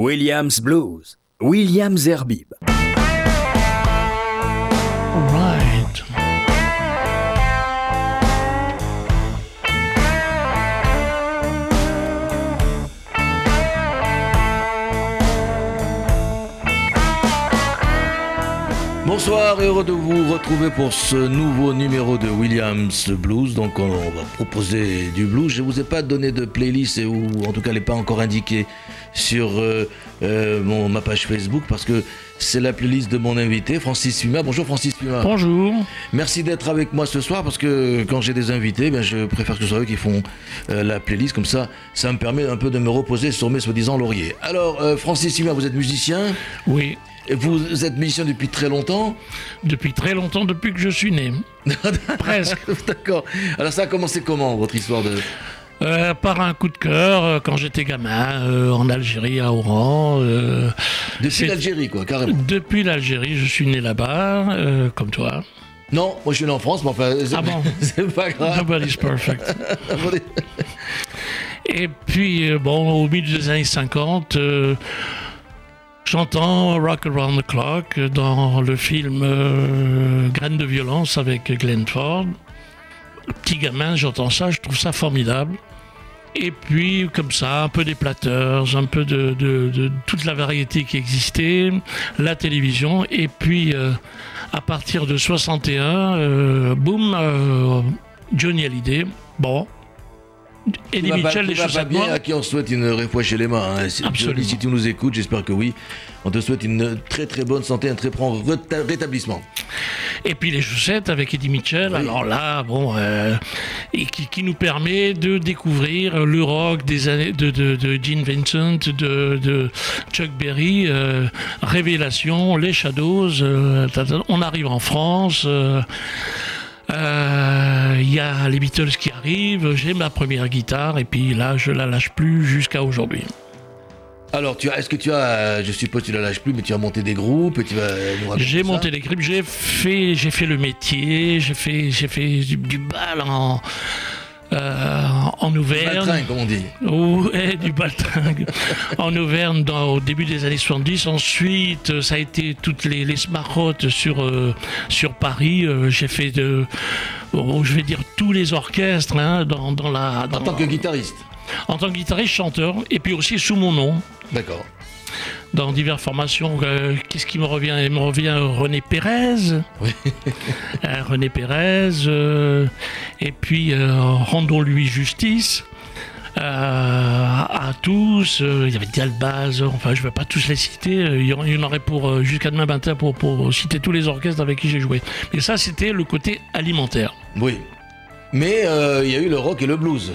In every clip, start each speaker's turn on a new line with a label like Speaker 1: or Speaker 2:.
Speaker 1: Williams Blues, Williams Herbib.
Speaker 2: Bonsoir et heureux de vous retrouver pour ce nouveau numéro de Williams Blues. Donc on, va proposer du blues. Je vous ai pas donné de playlist ou en tout cas elle n'est pas encore indiquée sur euh, euh, mon, ma page Facebook parce que c'est la playlist de mon invité Francis Fuma. Bonjour Francis Fuma.
Speaker 3: Bonjour.
Speaker 2: Merci d'être avec moi ce soir parce que quand j'ai des invités, ben, je préfère que ce soit eux qui font euh, la playlist comme ça. Ça me permet un peu de me reposer sur mes soi-disant lauriers. Alors Francis Fuma, vous êtes musicien?
Speaker 3: Oui.
Speaker 2: Vous êtes musicien depuis très longtemps?
Speaker 3: Depuis très longtemps, depuis que je suis né. Presque.
Speaker 2: D'accord. Alors ça a commencé comment, votre histoire de...
Speaker 3: Euh, par un coup de cœur euh, quand j'étais gamin euh, en Algérie à Oran.
Speaker 2: depuis l'Algérie quoi, carrément.
Speaker 3: Depuis l'Algérie, je suis né là-bas, comme toi.
Speaker 2: Non, moi je suis né en France, mais enfin,
Speaker 3: ah bon
Speaker 2: c'est pas grave.
Speaker 3: Nobody's perfect. Et puis, bon, au milieu des années 50, J'entends Rock Around the Clock dans le film euh, Graines de violence avec Glenn Ford. petit gamin, j'entends ça, je trouve ça formidable. Et puis, comme ça, un peu des platters, un peu de, toute la variété qui existait, la télévision. Et puis, euh, à partir de 61, euh, boum, Johnny Hallyday. Bon,
Speaker 2: Eddie Mitchell, les chaussettes bien, à qui on souhaite une réfoie chez les mains. Hein. Si, si, tu nous écoutes, j'espère que oui. On te souhaite une très très bonne santé, un très prompt rétablissement.
Speaker 3: Et puis les chaussettes avec Eddie Mitchell, alors là, bon, euh, et qui, nous permet de découvrir le rock des années de, de, Gene Vincent, de, Chuck Berry, euh, Révélation, les Shadows. Euh, on arrive en France. Il y a les Beatles qui arrivent, j'ai ma première guitare et puis là je la lâche plus jusqu'à aujourd'hui.
Speaker 2: Alors, tu as, est-ce que tu as, je suppose que tu la lâches plus, mais tu as monté des groupes, tu vas
Speaker 3: J'ai monté des groupes, j'ai fait, j'ai fait le métier, j'ai fait, j'ai fait du, du bal en, euh, en Auvergne.
Speaker 2: comme on dit.
Speaker 3: Ouais, du baltringue. en Auvergne, dans, au début des années 70. Ensuite, ça a été toutes les, les smarottes sur, euh, sur Paris. Euh, j'ai fait de, oh, je vais dire, tous les orchestres hein, dans, dans, la.
Speaker 2: en tant que guitariste
Speaker 3: En tant que guitariste, chanteur, et puis aussi sous mon nom.
Speaker 2: D'accord
Speaker 3: dans diverses formations. Euh, qu'est-ce qui me revient? Il me revient René Pérez. Oui. Euh, René Pérez. Euh, et puis rendons-lui justice. à tous, il y avait Dialbaz, enfin je ne vais pas tous les citer, il y en aurait pour jusqu'à demain matin pour, pour citer tous les orchestres avec qui j'ai joué. Mais ça c'était le côté alimentaire.
Speaker 2: Oui. Mais il y a eu le rock et le blues.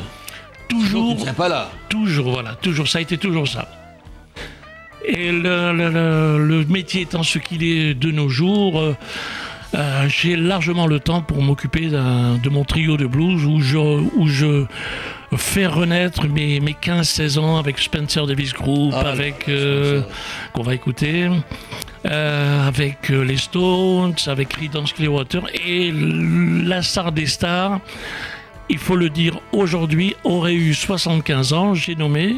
Speaker 3: Toujours.
Speaker 2: pas là.
Speaker 3: Toujours, voilà, toujours, ça a été toujours ça. Et le, métier étant ce qu'il est de nos jours, euh, euh, j'ai largement le temps pour m'occuper de mon trio de blues où je, où je fais renaître mes, mes 15-16 ans avec Spencer Davis Group, ah avec euh, qu'on va écouter. avec les Stones, avec Creedence Clearwater et la star des stars, il faut le dire aujourd'hui, aurait eu 75 ans, j'ai nommé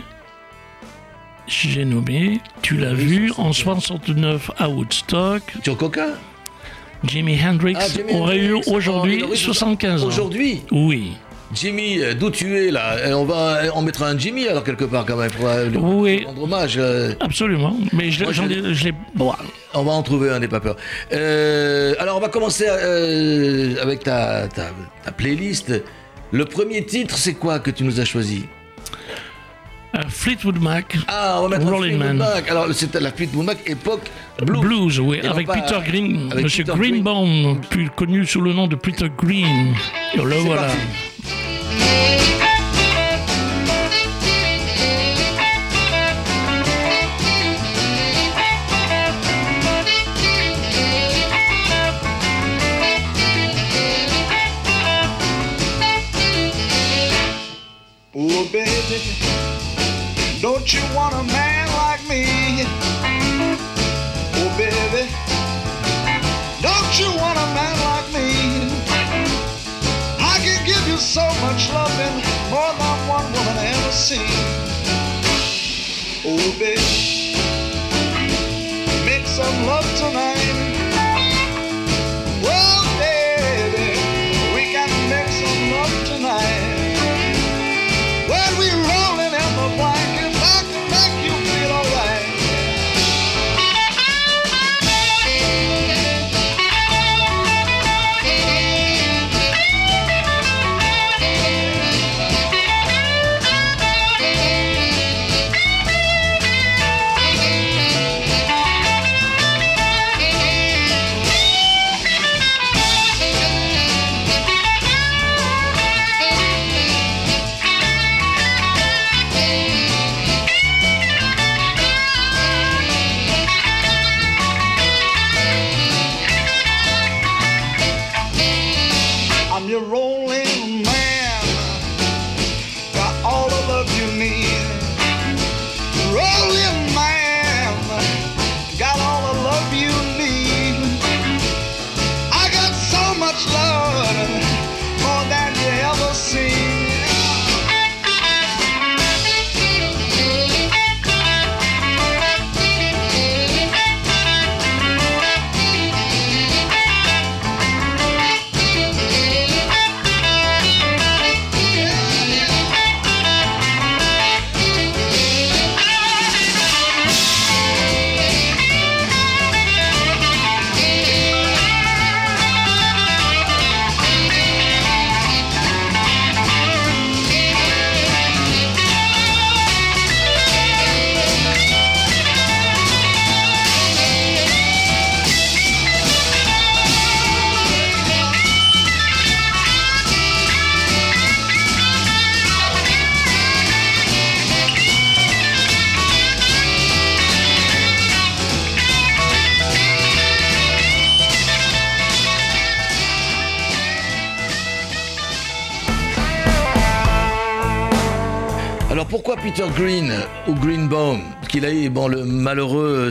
Speaker 3: j'ai nommé, tu l'as vu, en 69 à Woodstock.
Speaker 2: Sur Coca?
Speaker 3: Jimi Hendrix ah, aurait eu aujourd'hui 75 ans.
Speaker 2: Aujourd'hui?
Speaker 3: Oui.
Speaker 2: Jimmy, euh, d'où tu es là? On va, on mettra un Jimmy alors quelque part quand même pour euh,
Speaker 3: lui
Speaker 2: rendre hommage. Euh.
Speaker 3: Absolument, mais je, l'ai. Bon.
Speaker 2: On va en trouver un, n'est pas peur. alors on va commencer avec ta, ta, ta playlist. Le premier titre, c'est quoi que tu nous as choisi
Speaker 3: euh, Fleetwood Mac.
Speaker 2: Ah, on va mettre Rolling Man. Mac. Alors, c'était la Fleetwood Mac époque blues.
Speaker 3: Blues, oui, avec Peter Green, Monsieur Greenbaum, plus connu sous le nom de Peter Green. Et le voilà. Parti.
Speaker 4: Don't you want a man like me? Oh, baby. Don't you want a man like me? I can give you so much loving, more than one woman ever seen. Oh, baby. Make some love tonight.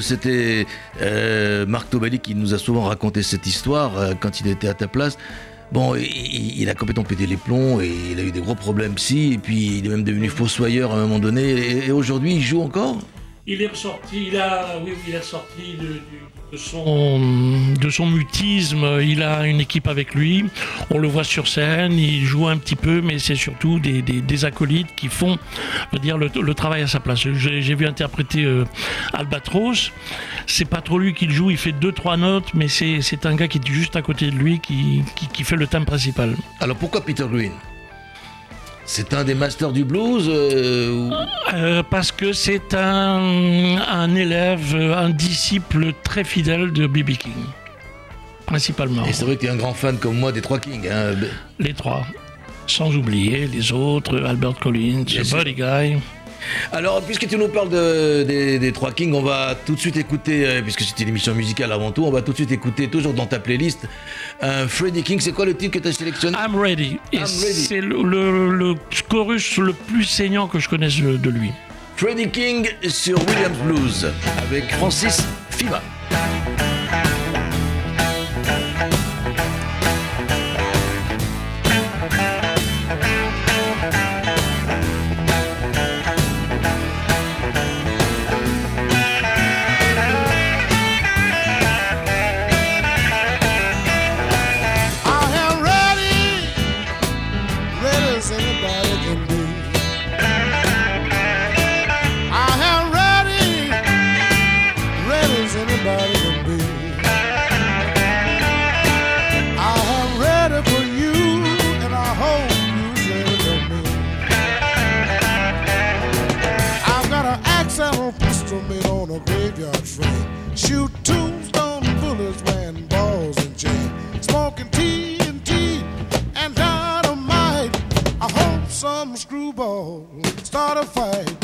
Speaker 2: C'était euh, Marc Tobelli qui nous a souvent raconté cette histoire euh, quand il était à ta place. Bon, il, a complètement pété les plombs et il a eu des gros problèmes psy, et puis il est même devenu fossoyeur à un moment donné. Et aujourd'hui, il joue encore?
Speaker 3: Il est ressorti, il a, oui, il est sorti de, son, de son mutisme. Il a une équipe avec lui. On le voit sur scène, il joue un petit peu, mais c'est surtout des, des- acolytes qui font dire, le, travail à sa place. J'ai vu interpréter euh, Albatros. C'est pas trop lui qui le joue, il fait deux, trois notes, mais c'est un gars qui est juste à côté de lui qui, qui, qui fait le thème principal.
Speaker 2: Alors pourquoi Peter Green C'est un des masters du blues euh,
Speaker 3: Euh, parce que c'est un, un élève, un disciple très fidèle de B.B. King. Principalement.
Speaker 2: Et c'est vrai que tu es un grand fan comme moi des Trois Kings. hein.
Speaker 3: Les trois. Sans oublier les autres, Albert Collins. Buddy Guy.
Speaker 2: Alors, puisque tu nous parles de- des, des Trois Kings, on va tout de suite écouter, euh, puisque c'était une émission musicale avant tout, on va tout de suite écouter, toujours dans ta playlist, un Freddie King. C'est quoi le titre que tu as sélectionné?
Speaker 3: I'm ready. C'est le, le- le chorus le plus saignant que je connaisse de lui.
Speaker 2: Freddie King sur Williams Blues, avec Francis Fima.
Speaker 5: Graveyard train. Shoot tombstone bullets wearing balls and chain. Smoking TNT and dynamite. I hope some screwball start a fight.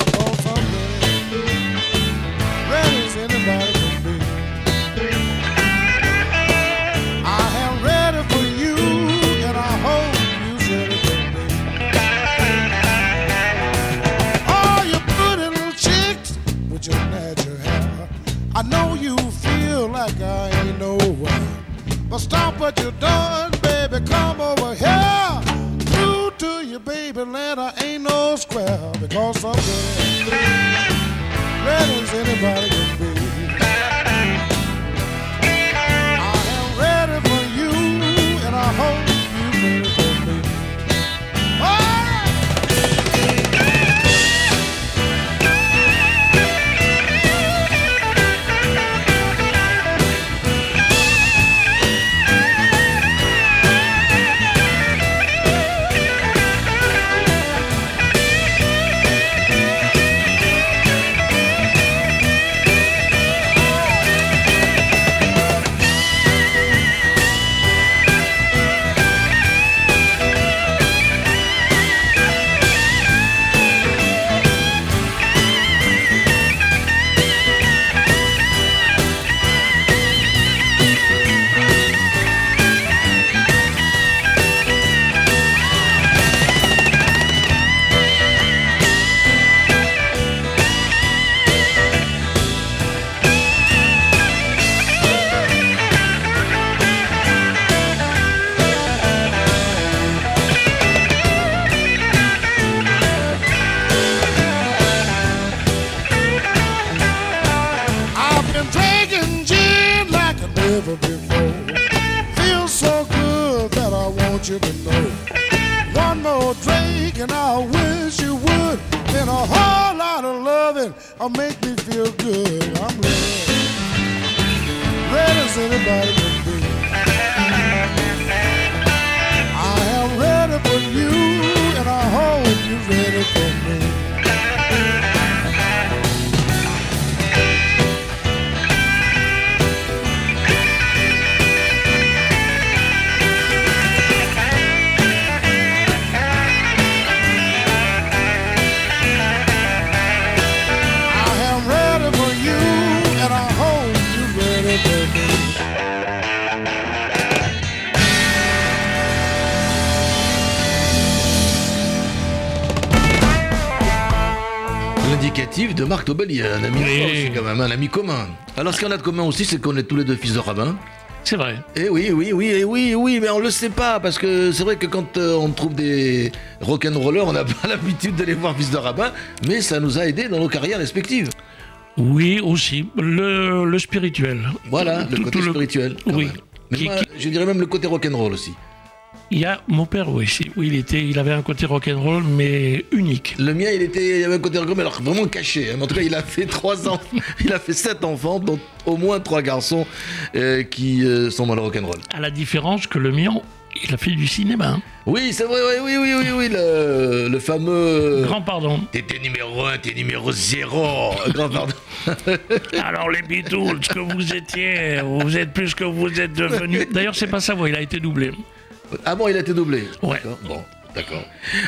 Speaker 5: What you're doing, baby. Come over here. Through to you, baby land. I ain't no square because I'm ready. Ready as anybody
Speaker 2: un ami
Speaker 3: Oui.
Speaker 2: aussi, quand même, un ami commun. Alors, ce qu'on a de commun aussi, c'est qu'on est tous les deux fils de rabbin.
Speaker 3: C'est vrai.
Speaker 2: Eh oui, oui, oui, eh oui, oui, mais on le sait pas, parce que c'est vrai que quand euh, on trouve des rock'n'rollers, on n'a pas l'habitude de les voir fils de rabbin, mais ça nous a aidés dans nos carrières respectives.
Speaker 3: Oui, aussi. Le, le spirituel.
Speaker 2: Voilà, le côté
Speaker 3: tout
Speaker 2: spirituel.
Speaker 3: Oui.
Speaker 2: même. Mais
Speaker 3: Qui-
Speaker 2: moi,
Speaker 3: qui-
Speaker 2: je dirais même le côté rock'n'roll aussi.
Speaker 3: Il y a mon père aussi. Oui, il était, il avait un côté rock'n'roll, mais unique.
Speaker 2: Le mien, il était, il avait un côté rock'n'roll, mais alors vraiment caché. hein. En tout cas, il a fait trois ans, il a fait sept enfants, dont au moins trois garçons euh, qui euh, sont dans le rock'n'roll.
Speaker 3: À la différence que le mien, il a fait du cinéma. hein.
Speaker 2: Oui, c'est vrai, oui, oui, oui, oui, oui, le, le fameux.
Speaker 3: Grand pardon.
Speaker 2: T'étais numéro un, t'es numéro zéro. Grand pardon.
Speaker 3: Alors les Beatles, ce que vous étiez, vous êtes plus que vous êtes devenus. D'ailleurs, c'est pas sa voix, il a été doublé.
Speaker 2: Ah bon, il a été doublé.
Speaker 3: Ouais.
Speaker 2: D'accord, Bon, d'accord.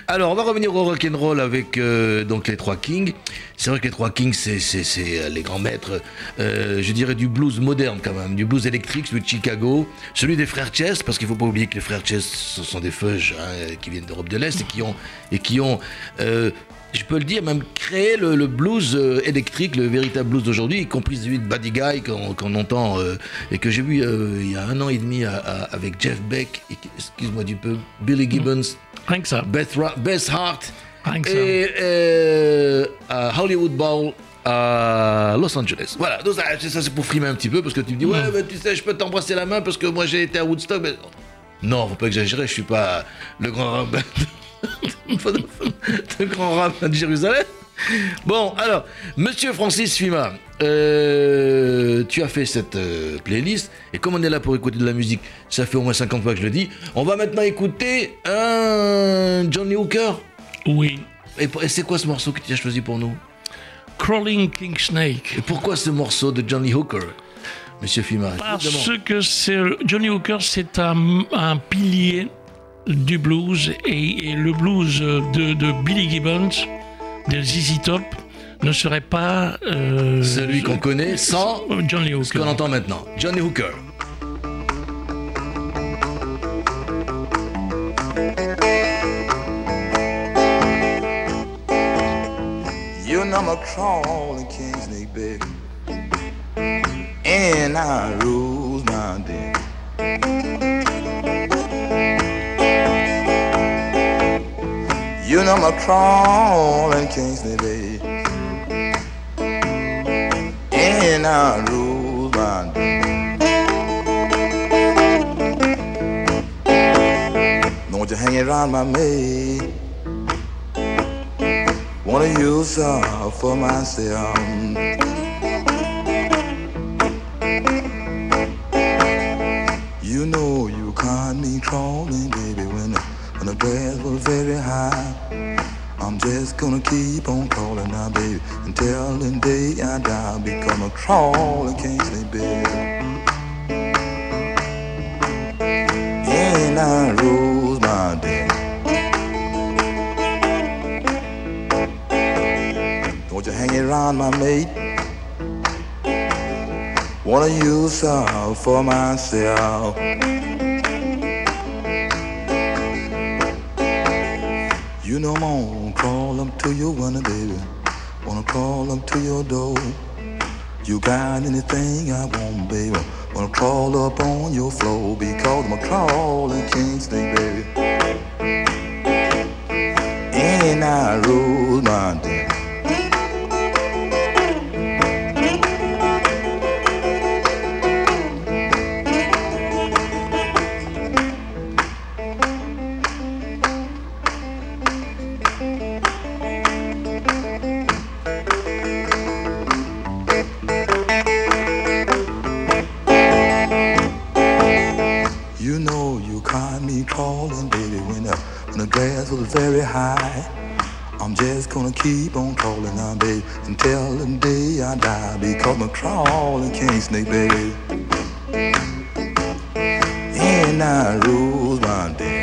Speaker 2: Alors, on va revenir au rock'n'roll avec euh, donc les trois Kings. C'est vrai que les trois Kings, c'est, euh, les grands maîtres, euh, je dirais, du blues moderne quand même, du blues électrique, celui de Chicago, celui des frères Chess, parce qu'il faut pas oublier que les frères Chess, ce sont des feuges hein, qui viennent d'Europe de l'Est et qui ont, et qui ont euh, je peux le dire, même créé le, le blues euh, électrique, le véritable blues d'aujourd'hui, y compris celui de Buddy Guy qu'on entend euh, et que j'ai vu euh, il y a un an et demi à- à- avec Jeff Beck, excuse-moi du peu, Billy Gibbons,
Speaker 3: Rien que ça.
Speaker 2: Beth, Ra- Beth Hart
Speaker 3: Rien que ça.
Speaker 2: et euh, à Hollywood Bowl à Los Angeles. Voilà, donc ça, ça, c'est pour frimer un petit peu parce que tu me dis, ouais, tu sais, je peux t'embrasser la main parce que moi j'ai été à Woodstock. Mais... Non, faut pas exagérer, je suis pas le grand de, grand rabbin de Jérusalem. Bon, alors, monsieur Francis Fima, euh, tu as fait cette euh, playlist, et comme on est là pour écouter de la musique, ça fait au moins 50 fois que je le dis, on va maintenant écouter un Johnny Hooker.
Speaker 3: Oui.
Speaker 2: Et, c'est quoi ce morceau que tu as choisi pour nous?
Speaker 3: Crawling King Snake.
Speaker 2: Et pourquoi ce morceau de Johnny Hooker, monsieur Fima?
Speaker 3: Parce que c'est Johnny Hooker, c'est un, un pilier du blues et, et le blues de, de Billy Gibbons, de ZZ Top, ne serait pas euh,
Speaker 2: Celui qu'on connaît sans
Speaker 3: Johnny
Speaker 2: ce
Speaker 3: Hooker.
Speaker 2: qu'on entend maintenant. Johnny Hooker.
Speaker 6: You know I'm crawling king snake, baby. And I rules my day. I'm a crawling king snake, baby. And I rules my. Don't you hang around my maid. Wanna use her for myself. You know you caught me crawling, baby, was very high. I'm just gonna keep on calling now, baby, until the day I die. Become can't say, baby. And I rose my day. Don't you hang around my mate? Wanna use her for myself. You on, crawl up to your window, baby. Wanna crawl up to your door. You got anything I want, baby? Wanna crawl up on your floor because I'm a crawling king snake, baby. And I roll my day. Gonna keep on calling now, baby, until the day I die. Because I'm crawling king snake, baby. And I rose my day.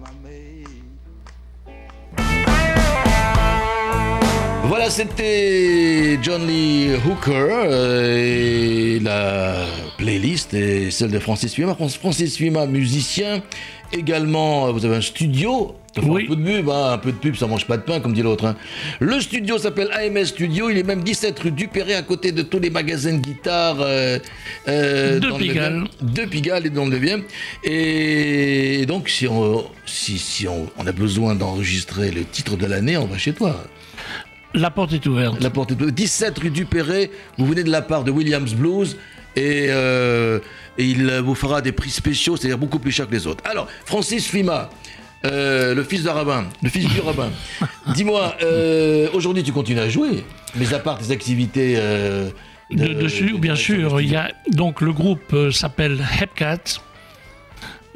Speaker 6: My.
Speaker 2: Voilà, c'était John Lee Hooker euh, celle de Francis Fima. Francis Fima, musicien. Également, euh, vous avez un studio.
Speaker 3: Oui.
Speaker 2: Un peu de pub, hein, un peu de pub, ça mange pas de pain, comme dit l'autre. hein. Le studio s'appelle AMS Studio. Il est même 17 rue Dupéré, à côté de tous les magasins de guitare. euh, euh,
Speaker 3: De Pigalle.
Speaker 2: 9e. De Pigalle et dans le 9e. Et donc, si on, si, si on, on a besoin d'enregistrer le titre de l'année, on va chez toi.
Speaker 3: La porte est ouverte.
Speaker 2: La porte est ouverte. 17 rue du Perret, vous venez de la part de Williams Blues et, euh, et il vous fera des prix spéciaux, c'est-à-dire beaucoup plus cher que les autres. Alors, Francis Fima, euh, le fils de rabbin, le fils du rabbin, dis-moi, euh, aujourd'hui tu continues à jouer, mais à part tes activités... euh,
Speaker 3: De, dessus, bien sûr. Il y a, donc le groupe euh, s'appelle Hepcat.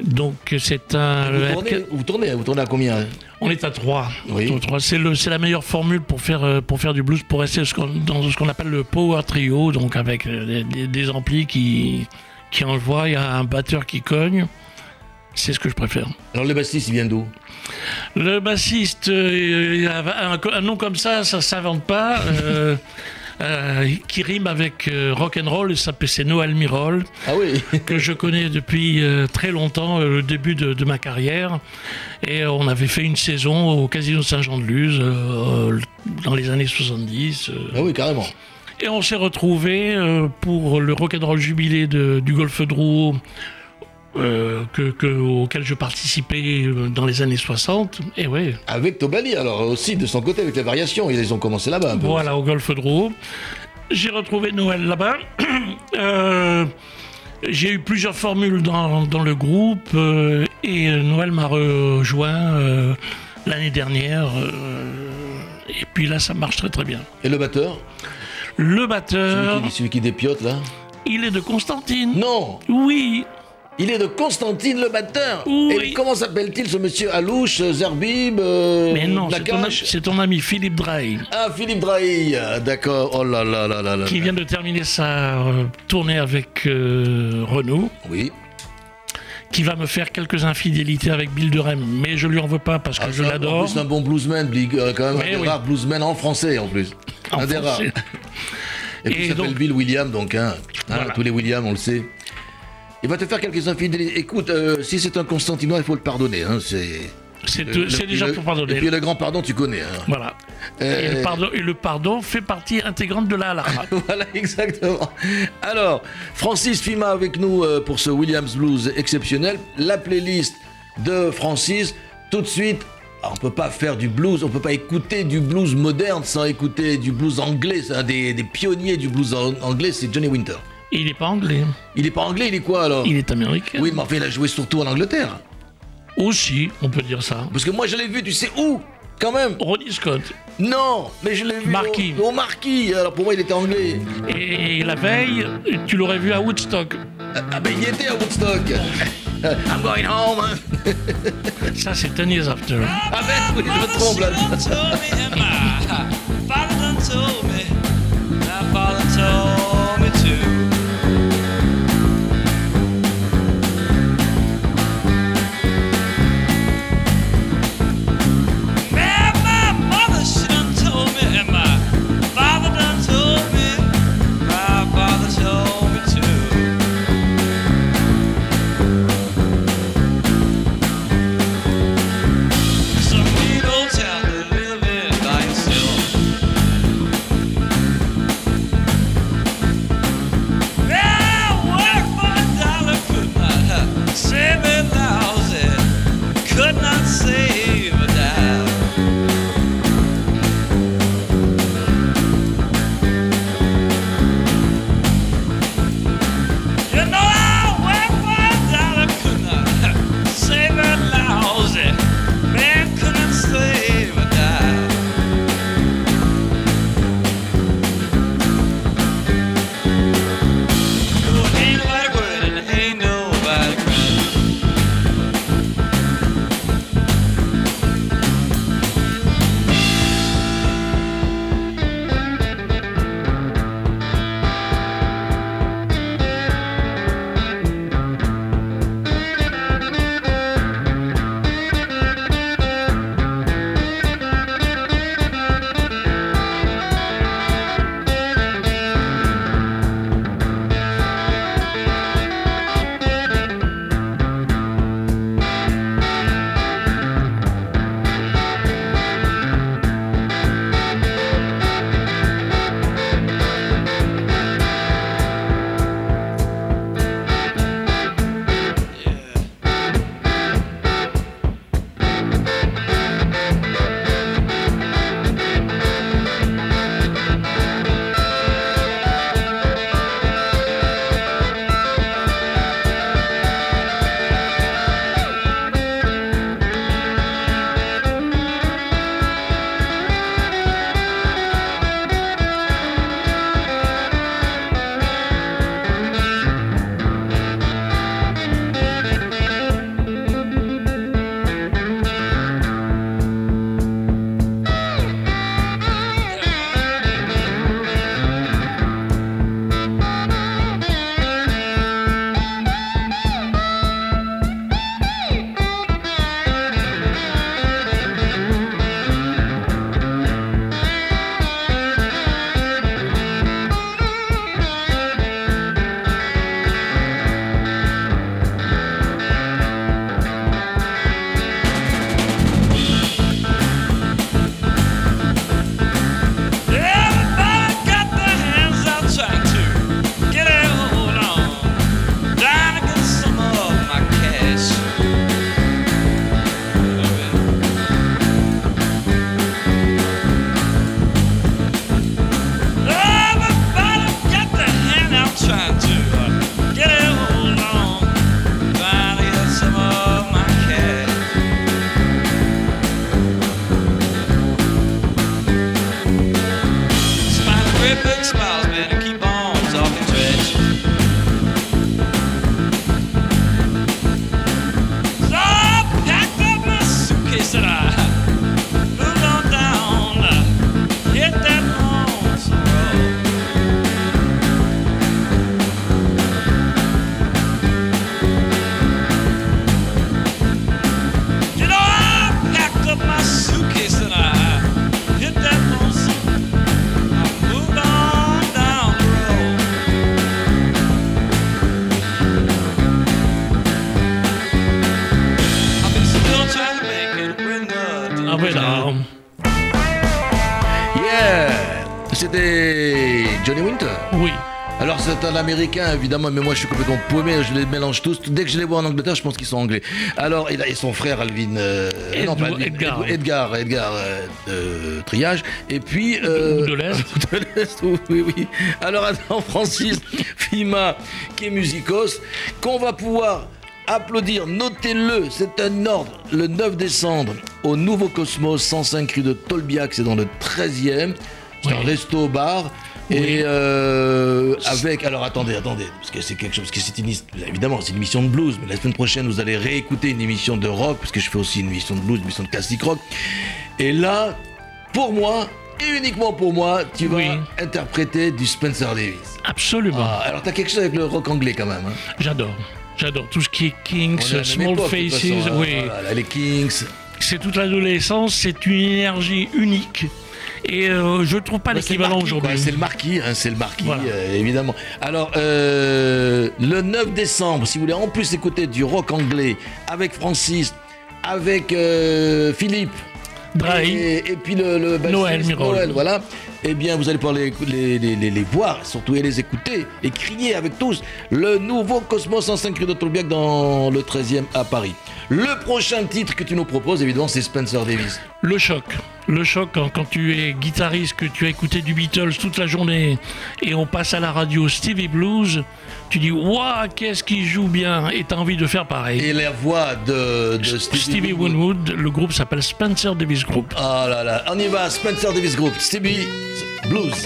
Speaker 3: Donc c'est un.
Speaker 2: Vous tournez, vous tournez, vous tournez à combien
Speaker 3: on est à trois.
Speaker 2: Oui.
Speaker 3: On est à trois. C'est le, c'est la meilleure formule pour faire euh, pour faire du blues, pour rester ce dans ce qu'on appelle le power trio, donc avec euh, des, des- des amplis qui qui envoient, il y a un batteur qui cogne. C'est ce que je préfère.
Speaker 2: Alors le bassiste, il vient d'où?
Speaker 3: Le bassiste, euh, il a un, un nom comme ça, ça s'invente pas. euh, euh, qui rime avec euh, rock and roll, c'est Noël Mirol.
Speaker 2: Ah oui
Speaker 3: que je connais depuis très longtemps, le début de, de ma carrière. Et on avait fait une saison au Casino Saint-Jean-de-Luz dans les années 70. euh,
Speaker 2: Ah oui, carrément.
Speaker 3: Et on s'est retrouvés euh, pour le rock'n'roll jubilé de- du Golfe de Roux. euh, que, que- auquel je participais euh, dans les années 60. Et ouais,
Speaker 2: Avec Tobali, alors aussi de son côté, avec les variations, ils ont commencé là-bas.
Speaker 3: Voilà, au Golfe de Roux. J'ai retrouvé Noël là-bas. Euh, j'ai eu plusieurs formules dans, dans le groupe euh, et Noël m'a rejoint l'année dernière. et puis là, ça marche très très bien.
Speaker 2: Et le batteur?
Speaker 3: Le
Speaker 2: celui
Speaker 3: batteur,
Speaker 2: qui, celui qui dépiote là
Speaker 3: il est de Constantine.
Speaker 2: Non
Speaker 3: Oui,
Speaker 2: Il est de Constantine le batteur.
Speaker 3: Oui.
Speaker 2: Et comment s'appelle-t-il ce monsieur Alouche, Zerbib, euh,
Speaker 3: mais non, c'est ton, ton ami Philippe Drahi
Speaker 2: Ah, Philippe Drahi. Ah, D'accord. Oh là là là là là.
Speaker 3: qui vient de terminer sa euh, tournée avec euh, Renault.
Speaker 2: Oui.
Speaker 3: Qui va me faire quelques infidélités avec Bill Durham, mais je lui en veux pas parce que
Speaker 2: Ah,
Speaker 3: je l'adore.
Speaker 2: plus, c'est un bon bluesman, euh, quand même, un des
Speaker 3: oui.
Speaker 2: rares bluesmen en français en plus.
Speaker 3: En
Speaker 2: un des rares. Et puis il s'appelle Bill William, donc hein, hein, tous les Williams, on le sait. Il va te faire quelques infidélités. Écoute, euh, si c'est un Constantinois, il faut le pardonner. Hein, c'est
Speaker 3: C'est déjà
Speaker 2: le-
Speaker 3: pour
Speaker 2: Et
Speaker 3: pardonner.
Speaker 2: puis le grand pardon, tu connais. hein.
Speaker 3: Voilà.
Speaker 2: Euh,
Speaker 3: Et, le pardon, et le pardon fait partie intégrante de la halakha.
Speaker 2: Voilà, exactement. Alors, Francis Fima avec nous euh, pour ce Williams Blues exceptionnel. La playlist de Francis, tout de suite. ah, On peut pas faire du blues, on peut pas écouter du blues moderne sans écouter du blues anglais. C'est un des, des pionniers du blues an- anglais, c'est Johnny Winter.
Speaker 3: Il n'est pas anglais,
Speaker 2: Il est pas anglais, il est quoi alors?
Speaker 3: Il est américain.
Speaker 2: Oui, mais enfin, il a joué surtout en Angleterre.
Speaker 3: Aussi, on peut dire ça.
Speaker 2: Parce que moi, je l'ai vu, tu sais où Quand même
Speaker 3: Ronnie Scott.
Speaker 2: Non Mais je l'ai vu
Speaker 3: Marquis.
Speaker 2: Au, au Marquis Alors pour moi, il était anglais.
Speaker 3: Et la veille, tu l'aurais vu à Woodstock.
Speaker 2: Ah ben, il était à Woodstock. I'm going home. hein.
Speaker 3: Ça, c'est Ten Years After.
Speaker 2: Ah ben, oui, je me trompe là. Alors c'est un américain évidemment, mais moi je suis complètement paumé, je les mélange tous. Dès que je les vois en Angleterre, je pense qu'ils sont anglais. Alors, et, son frère Alvin, euh,
Speaker 3: Ed-
Speaker 2: non, pas Alvin,
Speaker 3: Edgar.
Speaker 2: Ed- Edgar, Edgar euh, de Triage. Et puis. euh,
Speaker 3: de l'Est.
Speaker 2: de l'Est, oui, oui, oui. Alors attends, Francis Fima, qui est musicos, qu'on va pouvoir applaudir, notez-le, c'est un ordre, le 9 décembre, au Nouveau Cosmos, 105 rue de Tolbiac, c'est dans le 13e. C'est
Speaker 3: Oui.
Speaker 2: un resto-bar. Et euh, avec, alors attendez, attendez, parce que c'est quelque chose, parce que c'est une, évidemment c'est une émission de blues, mais la semaine prochaine vous allez réécouter une émission de rock, parce que je fais aussi une émission de blues, une émission de classique rock. Et là, pour moi, et uniquement pour moi, tu vas
Speaker 3: Oui.
Speaker 2: interpréter du Spencer Davis.
Speaker 3: Absolument.
Speaker 2: Ah, alors t'as quelque chose avec le rock anglais quand même. Hein.
Speaker 3: J'adore. J'adore tout ce qui est Kings,
Speaker 2: est
Speaker 3: Small
Speaker 2: époque,
Speaker 3: Faces.
Speaker 2: façon, hein.
Speaker 3: oui.
Speaker 2: Voilà, les Kings.
Speaker 3: C'est toute l'adolescence, c'est une énergie unique. Et euh, je trouve pas
Speaker 2: le
Speaker 3: l'équivalent aujourd'hui.
Speaker 2: C'est le marquis, hein, c'est le marquis,
Speaker 3: Voilà.
Speaker 2: euh, évidemment. Alors, euh, le 9 décembre, si vous voulez en plus écouter du rock anglais avec Francis, avec Philippe,
Speaker 3: Drahi.
Speaker 2: et, et puis le, le Noël voilà. Eh bien, vous allez pouvoir les, les, les, les- les voir, surtout et les écouter, et crier avec tous le nouveau Cosmos 105 rue de Tolbiac dans le 13e à Paris. Le prochain titre que tu nous proposes, évidemment, c'est Spencer Davis.
Speaker 3: Le choc. Le choc quand, quand tu es guitariste, que tu as écouté du Beatles toute la journée et on passe à la radio Stevie Blues, tu dis Waouh, qu'est-ce qu'il joue bien Et tu as envie de faire pareil.
Speaker 2: Et la voix de, de Stevie,
Speaker 3: Stevie
Speaker 2: Winwood.
Speaker 3: Winwood, le groupe s'appelle Spencer Davis Group.
Speaker 2: Oh là là, on y va, Spencer Davis Group, Stevie Blues.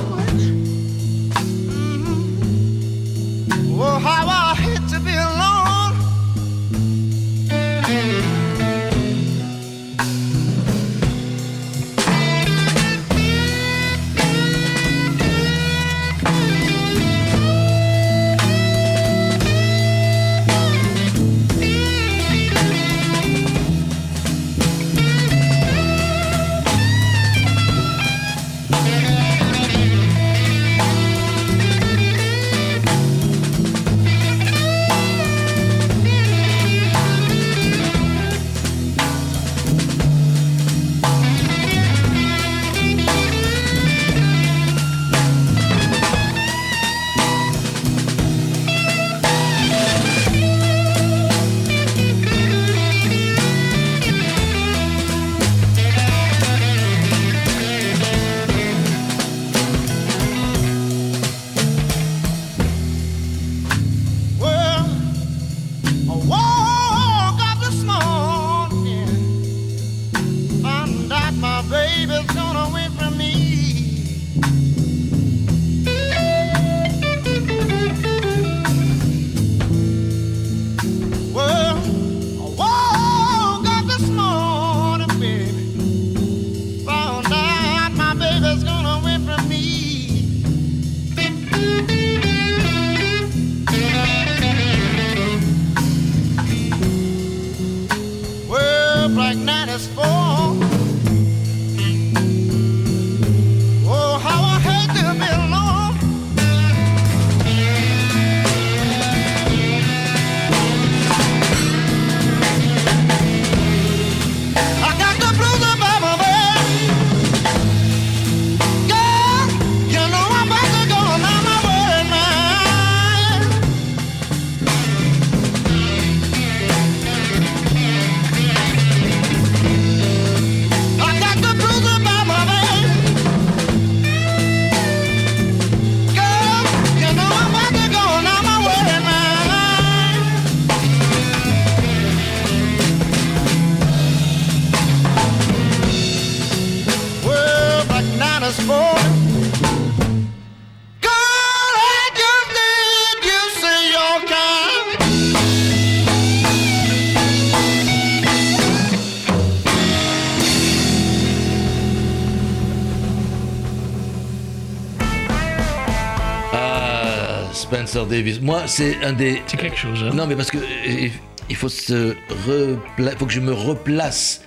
Speaker 2: Davis. Moi, c'est un des.
Speaker 3: C'est quelque chose. hein.
Speaker 2: Non, mais parce que euh, il faut se repla- faut que je me replace.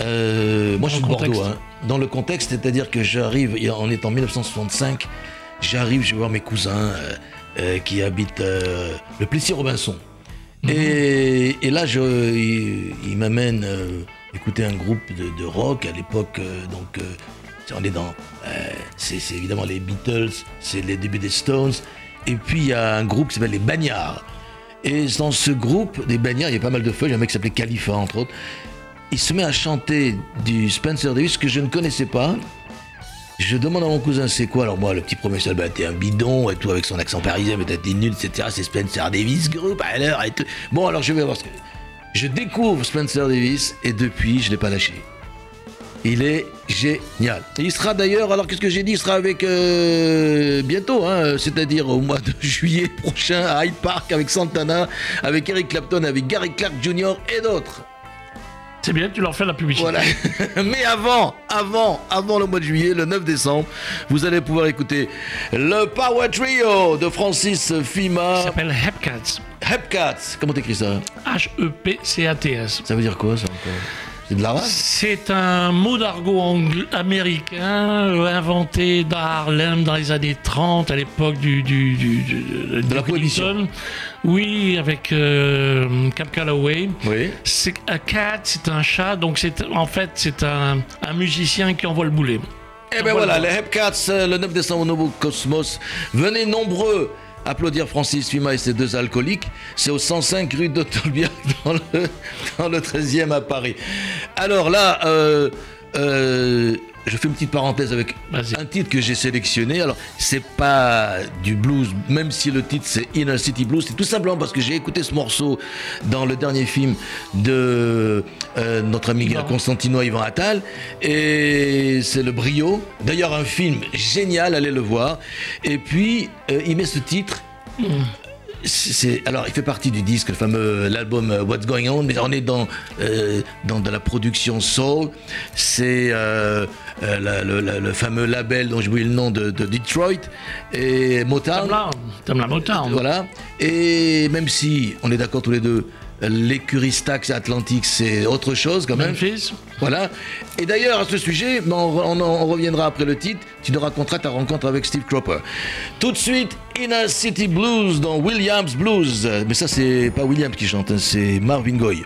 Speaker 2: Euh, moi, je suis de
Speaker 3: Dans le
Speaker 2: Bordeaux,
Speaker 3: contexte.
Speaker 2: hein. dans le contexte, c'est-à-dire que j'arrive, on est en 1965, j'arrive, je vais voir mes cousins euh, euh, qui habitent le Plessis-Robinson.
Speaker 3: Mhm.
Speaker 2: Et, et là, je, il, il m'amène écouter un groupe de, de rock à l'époque, donc on est dans, c'est c'est évidemment les Beatles, c'est les débuts des Stones, et puis il y a un groupe qui s'appelle les Bagnards. Et dans ce groupe des Bagnards, il y a pas mal de feuilles, il y a un mec qui s'appelait Khalifa entre autres. Il se met à chanter du Spencer Davis que je ne connaissais pas. Je demande à mon cousin c'est quoi? Alors moi le petit promotionnel bah t'es un bidon et tout avec son accent parisien mais t'as des nuls etc c'est Spencer Davis groupe alors et tout. bon alors je vais voir ce que je découvre Spencer Davis et depuis je l'ai pas lâché il est génial il sera d'ailleurs alors qu'est-ce que j'ai dit il sera avec euh, bientôt hein, c'est-à-dire au mois de juillet prochain à Hyde Park avec Santana avec Eric Clapton avec Gary Clark Jr et d'autres
Speaker 3: C'est bien, tu leur fais la publicité.
Speaker 2: voilà. Mais avant, avant, avant le mois de juillet, le 9 décembre, vous allez pouvoir écouter le Power Trio de Francis
Speaker 3: Ça
Speaker 2: Fima.
Speaker 3: s'appelle Hepcats.
Speaker 2: Hepcats. Comment t'écris ça?
Speaker 3: H-E-P-C-A-T-S.
Speaker 2: Ça veut dire quoi ça encore? C'est de l'arabe
Speaker 3: C'est un mot d'argot américain euh, inventé dans Harlem dans les années 30, à l'époque du, du, du- du-
Speaker 2: De la prohibition.
Speaker 3: Oui, avec euh, Cap Calloway.
Speaker 2: Oui.
Speaker 3: C'est un cat, c'est un chat, donc c'est en fait c'est un, un musicien qui envoie le boulet.
Speaker 2: Eh ben voilà, les Hepcats, euh, le 9 décembre au Nouveau Cosmos. Venez nombreux applaudir Francis Fima et ses deux alcooliques. C'est au 105 rue de le, dans le 13e à Paris. Alors là, euh, euh, je fais une petite parenthèse avec un titre que j'ai sélectionné. Alors, c'est pas du blues, même si le titre c'est Inner City Blues. C'est tout simplement parce que j'ai écouté ce morceau dans le dernier film de euh, notre ami
Speaker 3: Ivan.
Speaker 2: Constantino Ivan Attal. Et c'est le brio. D'ailleurs, un film génial, allez le voir. Et puis, euh, il met ce titre. C'est- c'est alors il fait partie du disque, le fameux l'album euh, What's Going On, mais on est dans euh, dans de la production soul. C'est euh, euh, la- le, la- le fameux label dont j'ai oublié le nom de, de Detroit et Motown.
Speaker 3: Tamla, Tamla Motown.
Speaker 2: Voilà. Et même si on est d'accord tous les deux, l'écurie Stax Atlantique c'est autre chose quand même.
Speaker 3: Memphis.
Speaker 2: Voilà. Et d'ailleurs, à ce sujet, ben, on, on- on reviendra après le titre. Tu nous raconteras ta rencontre avec Steve Cropper. Tout de suite, Inner City Blues dans Williams Blues. Mais ça, c'est pas Williams qui chante, hein, c'est Marvin Goy.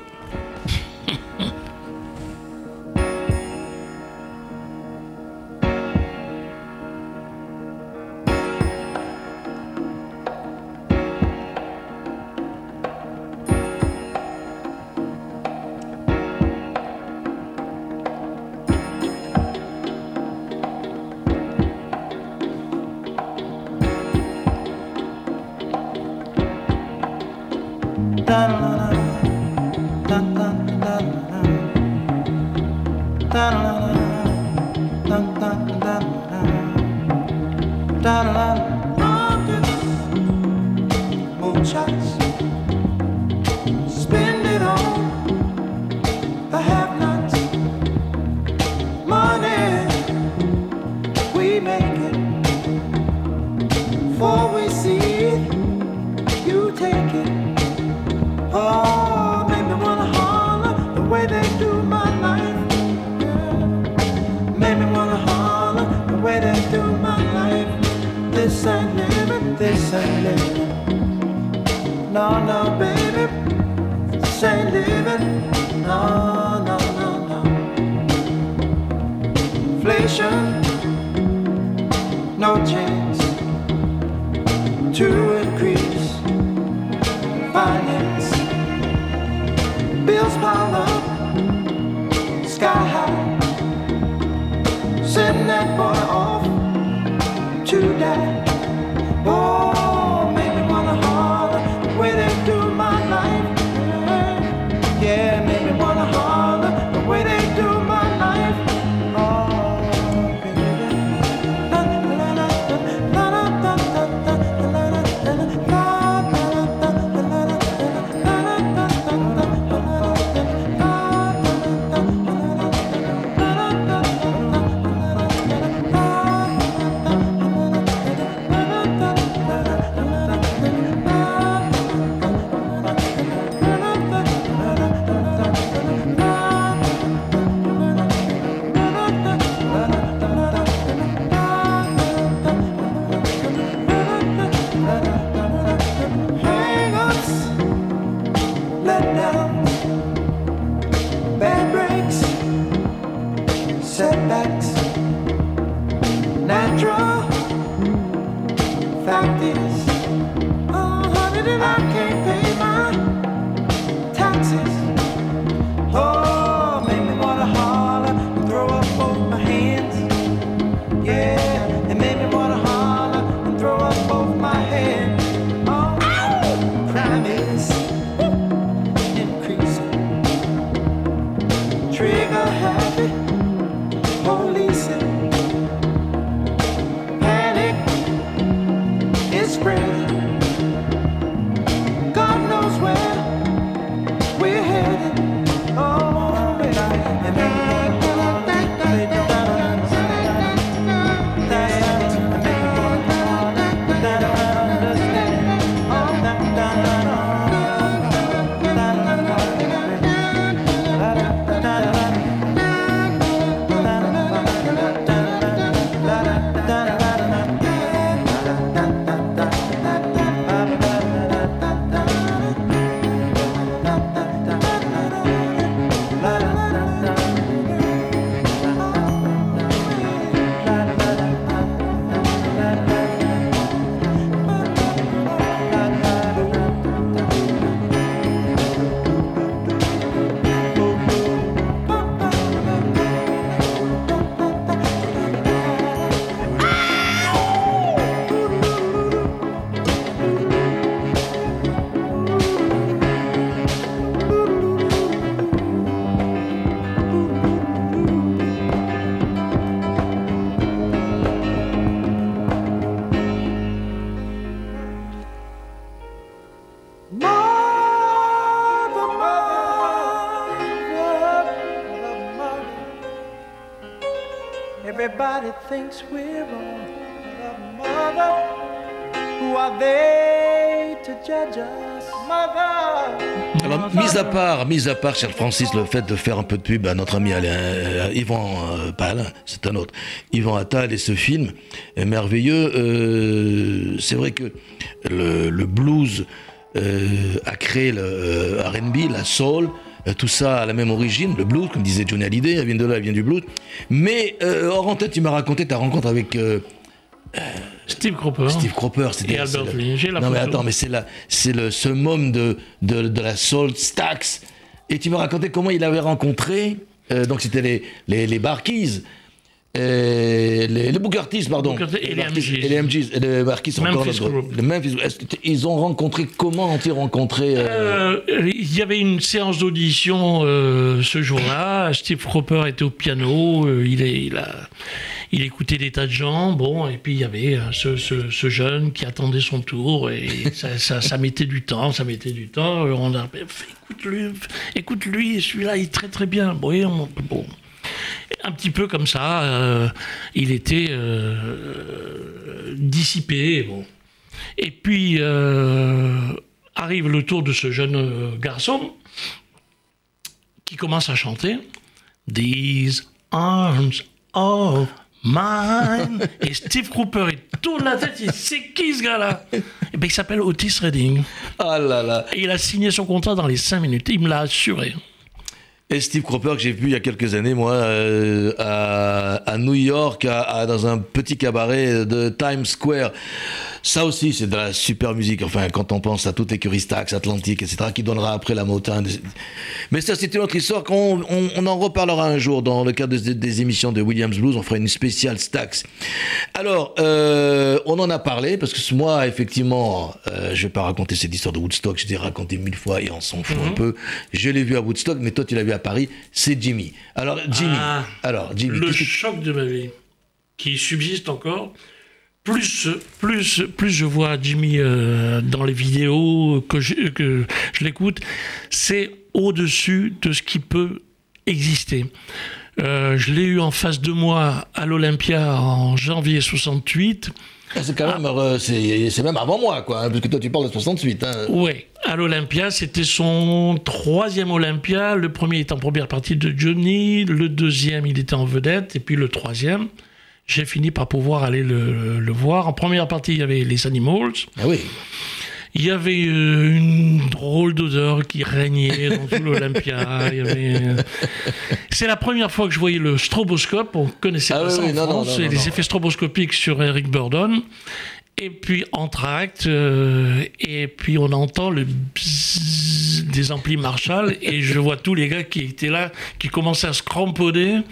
Speaker 7: Boy off to die. Thinks we're wrong. But mother, who are they to judge us? Mother.
Speaker 2: Alors, mis à part, mis à part, cher Francis, le fait de faire un peu de pub à notre ami Alain, euh, Yvan, euh, pas Alain, c'est un autre, Yvan Attal et ce film est merveilleux. euh, c'est vrai que le, le blues euh, a créé le euh, R&B, la soul, tout ça à la même origine, le blues, comme disait Johnny Hallyday, elle vient de là, elle vient du blues. Mais euh, hors en tête, tu m'as raconté ta rencontre avec euh,
Speaker 3: Steve Cropper.
Speaker 2: Steve Cropper, c'était
Speaker 3: Et Albert Lee, j'ai la
Speaker 2: Non mais attends, mais c'est la, c'est le summum de, de, de la soul Stax. Et tu m'as raconté comment il avait rencontré. euh, donc c'était les les, les Barkeys. Euh, les, les Booker T's, pardon.
Speaker 3: Booker et les MGs.
Speaker 2: Et les MGs. Et les Barkeys sont encore
Speaker 3: Memphis-
Speaker 2: t- Ils ont rencontré, comment ont-ils rencontré euh,
Speaker 3: Euh, il y avait une séance d'audition euh, ce jour-là. Steve Cropper était au piano. il, est, il, a, il écoutait des tas de gens. Bon, et puis il y avait ce, ce- ce jeune qui attendait son tour. Et ça, ça- ça mettait du temps. Ça mettait du temps. On a écoute-lui, écoute-lui. Celui-là, il est très très bien. Bon. Un petit peu comme ça. euh, il était euh, dissipé. Bon. Et puis euh, arrive le tour de ce jeune garçon qui commence à chanter These arms of mine. Et Steve Cooper, il tourne la tête, il dit C'est qui ce gars-là? Et ben, Il s'appelle Otis Redding.
Speaker 2: Ah là là.
Speaker 3: Et il a signé son contrat dans les 5 minutes. Il me l'a assuré.
Speaker 2: Et Steve Cropper que j'ai vu il y a quelques années, moi, euh, à, New York, dans un petit cabaret de Times Square. Ça aussi, c'est de la super musique. Enfin, quand on pense à toute l'écurie Stax, Atlantique, etc., qui donnera après la Motown. Mais ça, c'est une autre histoire qu'on on, on en reparlera un jour dans le cadre des, des émissions de Williams Blues. On fera une spéciale Stax. Alors, euh, on en a parlé parce que moi, effectivement, euh, je vais pas raconter cette histoire de Woodstock. Je l'ai raconté mille fois et on s'en fout un peu. Je l'ai vu à Woodstock, mais toi, tu l'as vu à Paris. C'est Jimmy. Alors, Jimmy.
Speaker 3: Ah.
Speaker 2: alors, Jimmy.
Speaker 3: Le choc de ma vie, qui subsiste encore, plus, plus, plus je vois Jimmy euh, dans les vidéos, que je, que je l'écoute, c'est au-dessus de ce qui peut exister. Euh, je l'ai eu en face de moi à l'Olympia en janvier 68.
Speaker 2: Ah, C'est quand même, euh, c'est c'est même avant moi, quoi, hein, parce que toi, tu parles de 68. Hein.
Speaker 3: Oui, à l'Olympia, c'était son troisième Olympia. Le premier était en première partie de Johnny, le deuxième, il était en vedette, et puis le troisième, j'ai fini par pouvoir aller le, le voir. En première partie, il y avait les Animals.
Speaker 2: Ah oui.
Speaker 3: Il y avait euh, une drôle d'odeur qui régnait dans tout l'Olympia. Avait, euh, C'est la première fois que je voyais le stroboscope. On connaissait
Speaker 2: Ah
Speaker 3: pas
Speaker 2: oui,
Speaker 3: ça
Speaker 2: oui,
Speaker 3: en
Speaker 2: non,
Speaker 3: France.
Speaker 2: non,
Speaker 3: et
Speaker 2: non,
Speaker 3: les effets stroboscopiques sur Eric Burdon. Et puis entracte, euh, et puis on entend le bzzz des amplis Marshall, et je vois tous les gars qui étaient là, qui commençaient à se cramponner.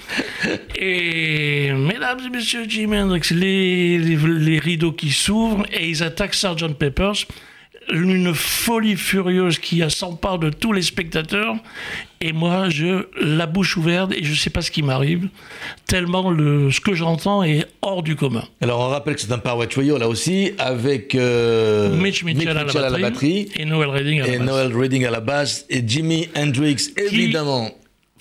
Speaker 3: Et mesdames et messieurs, Jimi Hendrix, les rideaux qui s'ouvrent, et ils attaquent Sgt. Peppers. Une folie furieuse qui s'empare de tous les spectateurs. Et moi, je la bouche ouverte et je sais pas ce qui m'arrive. Tellement le, ce que j'entends est hors du commun.
Speaker 2: Alors, on rappelle que c'est un power trio, là aussi, avec euh,
Speaker 3: Mitch Mitchell, à, la batterie, et à la.
Speaker 2: Noel Redding à la basse, et Jimi Hendrix, évidemment.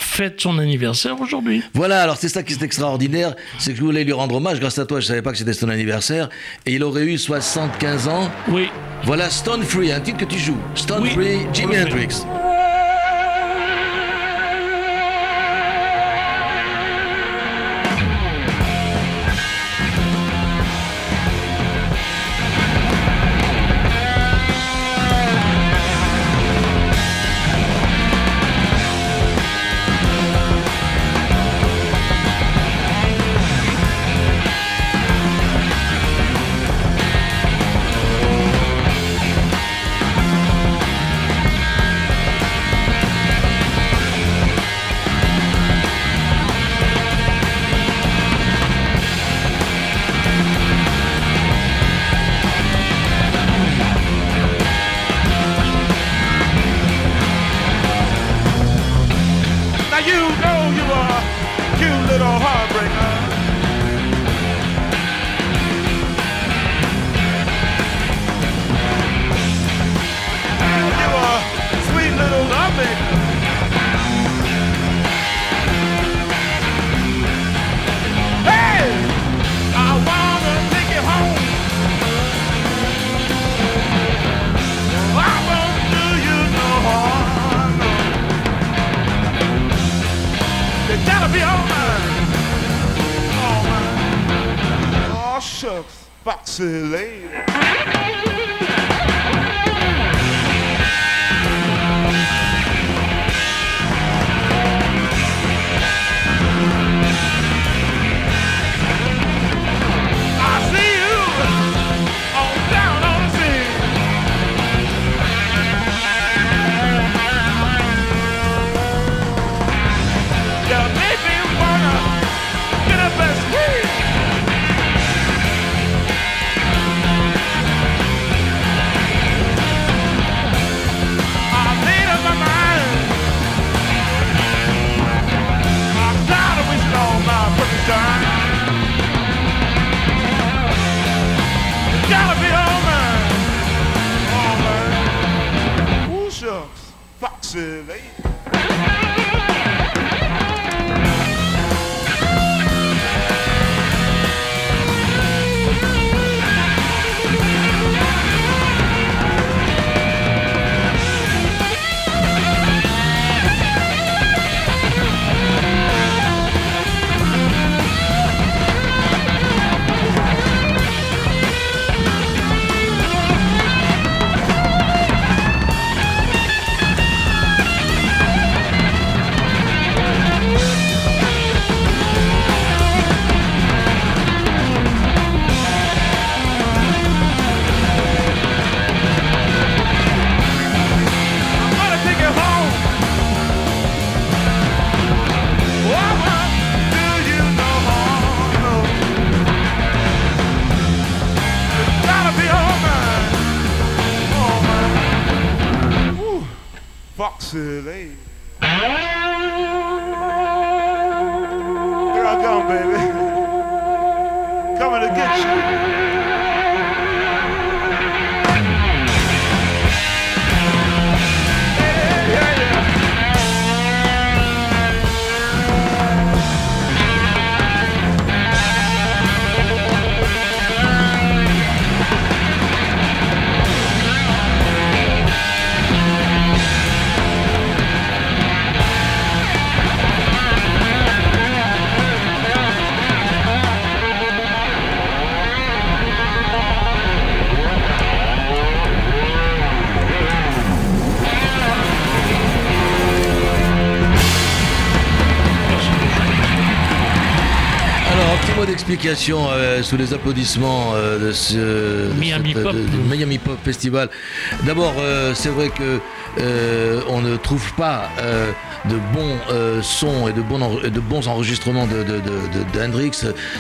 Speaker 3: Fête son anniversaire aujourd'hui.
Speaker 2: Voilà, alors c'est ça qui est extraordinaire, c'est que je voulais lui rendre hommage. Grâce à toi, je savais pas que c'était son anniversaire. Et il aurait eu 75 ans.
Speaker 3: Oui.
Speaker 2: Voilà Stone Free, un titre que tu joues. Stone
Speaker 3: Oui.
Speaker 2: Free, Jimi
Speaker 3: Oui.
Speaker 2: Hendrix.
Speaker 8: Shucks, foxy lady. Foxy
Speaker 2: petit mot d'explication euh, sous les applaudissements euh, de ce de
Speaker 3: Miami
Speaker 2: cette-
Speaker 3: Pop.
Speaker 2: de- du Miami Pop Festival. D'abord, euh, c'est vrai que euh, on ne trouve pas euh, de bons euh, sons et de bons, enre- de bons enregistrements de, de, de- de- d'Hendrix.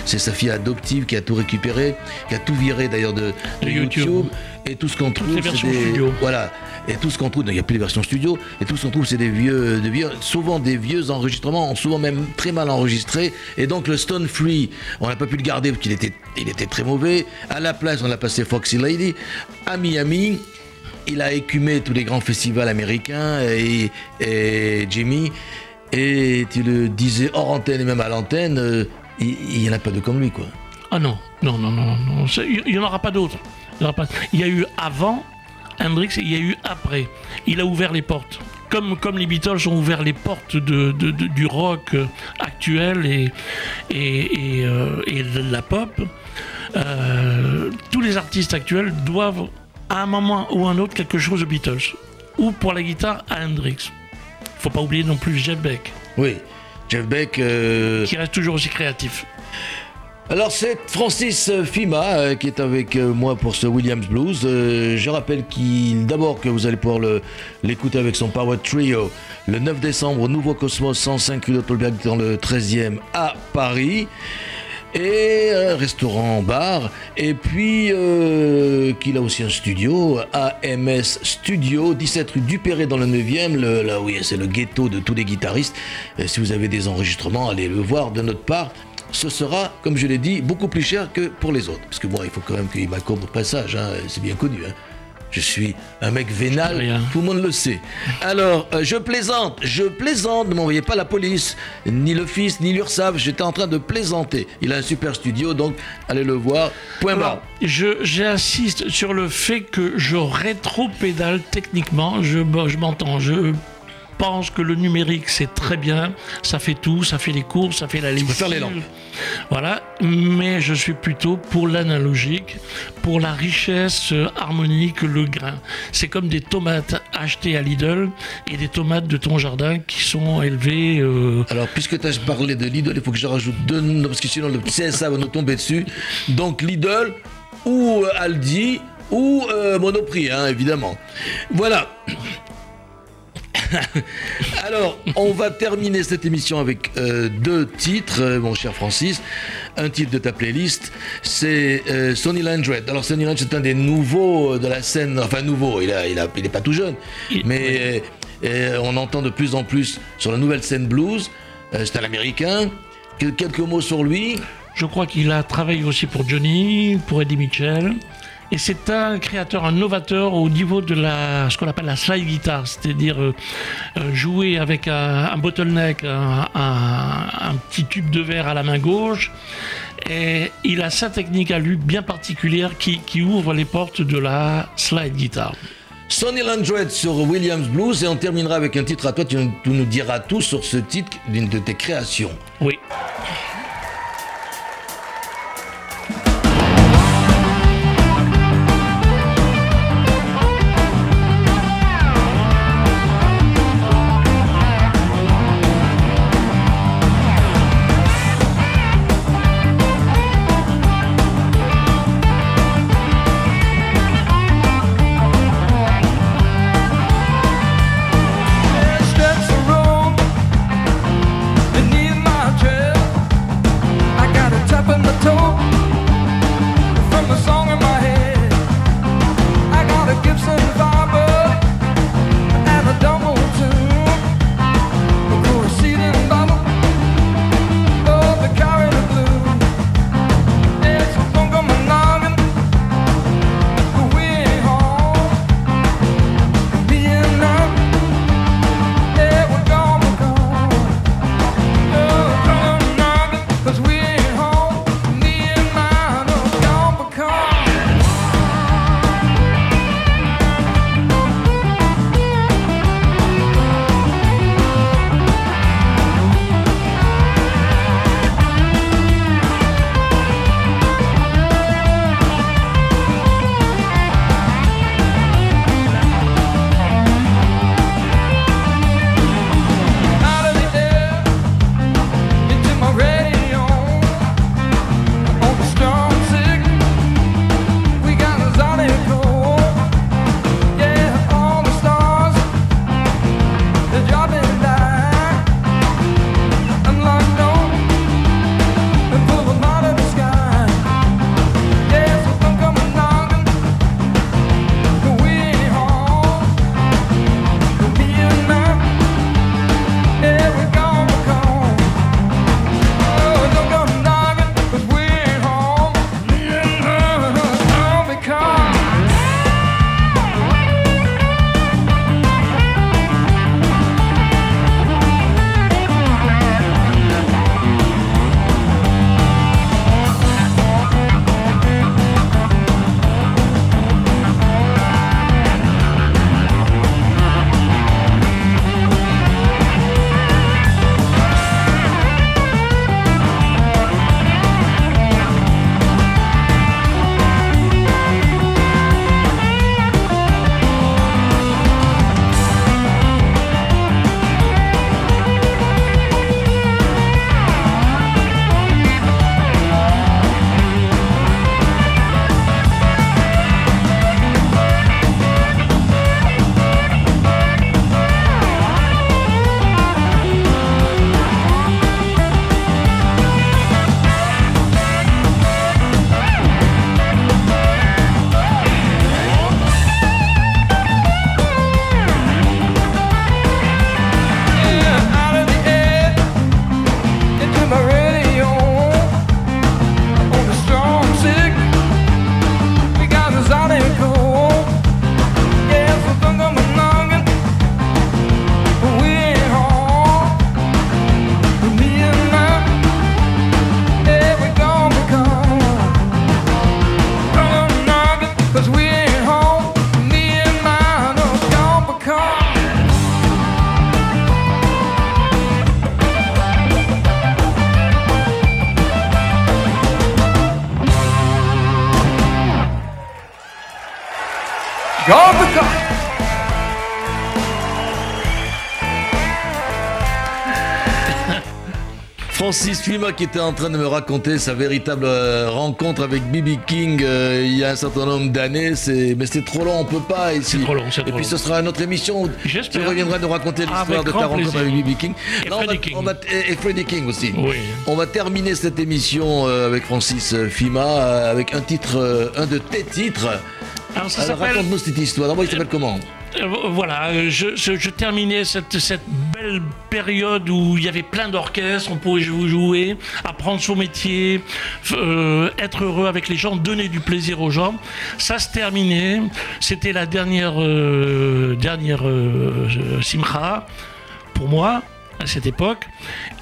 Speaker 2: C'est sa fille adoptive qui a tout récupéré, qui a tout viré d'ailleurs de, de
Speaker 3: De YouTube.
Speaker 2: YouTube. Et tout ce qu'on trouve, c'est des-
Speaker 3: studio.
Speaker 2: Voilà. Et tout ce qu'on trouve, il n'y a plus les versions studio, et tout ce qu'on trouve, c'est des vieux, des vieux, souvent des vieux enregistrements, souvent même très mal enregistrés. Et donc le Stone Free, on n'a pas pu le garder parce qu'il était, il était très mauvais. À la place, on a passé Foxy Lady. À Miami, il a écumé tous les grands festivals américains et, et Jimmy. Et tu le disais hors antenne et même à l'antenne, euh, il n'y en a pas de comme lui, quoi.
Speaker 3: Ah non, non, non, non, non. Il n'y en aura pas d'autres. Il y a eu avant Hendrix et il y a eu après. Il a ouvert les portes. Comme, comme les Beatles ont ouvert les portes de, de- de- du rock actuel et, et, et, euh, et de la pop, euh, tous les artistes actuels doivent à un moment ou un autre quelque chose aux Beatles. Ou pour la guitare à Hendrix. Faut pas oublier non plus Jeff Beck,
Speaker 2: Oui. Jeff Beck. euh,
Speaker 3: qui reste toujours aussi créatif.
Speaker 2: Alors c'est Francis Fima euh, qui est avec euh, moi pour ce Williams Blues. Euh, je rappelle qu'il d'abord que vous allez pouvoir l'écouter avec son Power Trio. Le 9 décembre au Nouveau Cosmos 105 rue d'Otolberg dans le 13e à Paris. Et un restaurant bar. Et puis qu'il a aussi un studio AMS Studio 17 rue Dupéré dans le 9e le, là oui c'est le ghetto de tous les guitaristes. Si vous avez des enregistrements allez le voir de notre part ce sera, comme je l'ai dit, beaucoup plus cher que pour les autres. Parce que bon, il faut quand même qu'il m'accorde au passage, hein, c'est bien connu. hein. Je suis un mec vénal, tout le monde le sait. Alors, euh, je plaisante, je plaisante, ne m'envoyez pas la police, ni le fils, ni l'URSAF, j'étais en train de plaisanter. Il a un super studio, donc allez le voir. Point barre.
Speaker 3: J'insiste sur le fait que je rétro-pédale techniquement, je, je m'entends, je pense que le numérique c'est très bien, ça fait tout, ça fait les courses, ça fait la lessive.
Speaker 2: faire les lampes.
Speaker 3: Voilà, mais je suis plutôt pour l'analogique, pour la richesse harmonique, le grain. C'est comme des tomates achetées à Lidl et des tomates de ton jardin qui sont élevées. euh,
Speaker 2: Alors, puisque tu as parlé de Lidl, il faut que je rajoute deux noms, parce que sinon le CSA va nous tomber dessus. Donc, Lidl ou euh, Aldi ou euh, Monoprix, hein, évidemment. Voilà. Alors, on va terminer cette émission avec euh, deux titres, euh, mon cher Francis. Un titre de ta playlist, c'est euh, Sonny Landred. Alors, Sonny Landred, c'est un des nouveaux de la scène, enfin nouveau, il, a, il, a, il est pas tout jeune,
Speaker 3: Il-
Speaker 2: mais on entend de plus en plus sur la nouvelle scène blues. C'est un américain. Quel- Quelques mots sur lui?
Speaker 3: Je crois qu'il a travaillé aussi pour Johnny, pour Eddie Mitchell. Et c'est un créateur, un novateur au niveau de la, ce qu'on appelle la slide guitar, c'est-à-dire euh, euh, jouer avec un, un bottleneck, un, un- un petit tube de verre à la main gauche. Et il a sa technique à lui bien particulière qui, qui ouvre les portes de la slide guitar.
Speaker 2: Sonny Landred sur Williams Blues et on terminera avec un titre à toi. Tu nous diras tout sur ce titre d'une de tes créations.
Speaker 3: Oui.
Speaker 9: The.
Speaker 2: Francis Fima qui était en train de me raconter sa véritable euh, rencontre avec B.B. King euh, il y a un certain nombre d'années. C'est... Mais c'est trop long, on peut pas ici.
Speaker 3: C'est trop long, c'est
Speaker 2: Et puis
Speaker 3: long.
Speaker 2: ce sera une autre émission où tu reviendras nous raconter l'histoire
Speaker 3: Avec
Speaker 2: de ta rencontre
Speaker 3: plaisir.
Speaker 2: avec B.B. King.
Speaker 3: Et
Speaker 2: Là, va-
Speaker 3: King.
Speaker 2: on va- et, et Freddie King aussi.
Speaker 3: Oui.
Speaker 2: On va terminer cette émission euh, avec Francis Fima avec un titre, un de tes titres.
Speaker 3: Alors, ça
Speaker 2: Alors raconte-nous cette histoire. D'abord, il s'appelle comment
Speaker 3: Euh, Voilà, je, je- je terminais cette, cette belle période où il y avait plein d'orchestres, on pouvait jou- jouer, apprendre son métier, euh, être heureux avec les gens, donner du plaisir aux gens. Ça se terminait. C'était la dernière, euh, dernière euh, Simcha pour moi à cette époque.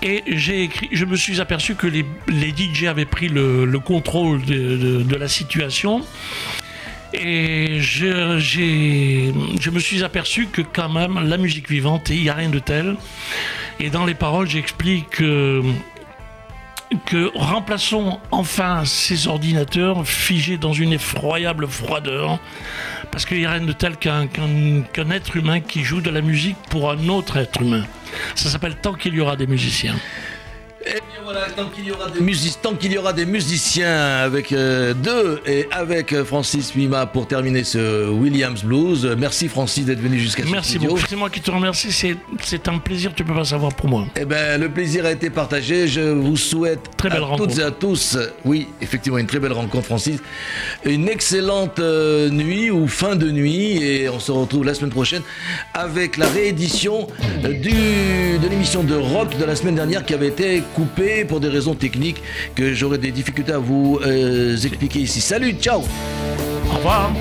Speaker 3: Et j'ai écrit, je me suis aperçu que les, les DJ avaient pris le, le contrôle de- de- de la situation. Et je, me suis aperçu que quand même la musique vivante, il n'y a rien de tel. Et dans les paroles, j'explique que, remplaçons enfin ces ordinateurs figés dans une effroyable froideur. Parce qu'il n'y a rien de tel qu'un être humain qui joue de la musique pour un autre être humain. Ça s'appelle Tant qu'il y aura des musiciens.
Speaker 2: Eh bien voilà, tant qu'il y aura des, musi- tant qu'il y aura des musiciens avec euh, deux et avec euh, Francis Mima pour terminer ce Williams Blues. Merci Francis d'être venu jusqu'à ce
Speaker 3: Merci beaucoup. C'est moi qui te remercie. C'est, un plaisir, tu peux pas savoir pour moi.
Speaker 2: Eh ben, le plaisir a été partagé. Je vous souhaite
Speaker 3: Très belle
Speaker 2: à
Speaker 3: rencontre.
Speaker 2: toutes et à tous, oui, effectivement, une très belle rencontre, Francis. Une excellente euh, nuit ou fin de nuit. Et on se retrouve la semaine prochaine avec la réédition du, de l'émission de rock de la semaine dernière qui avait été coupée pour des raisons techniques que j'aurai des difficultés à vous euh, expliquer ici. Salut, ciao
Speaker 3: Au revoir.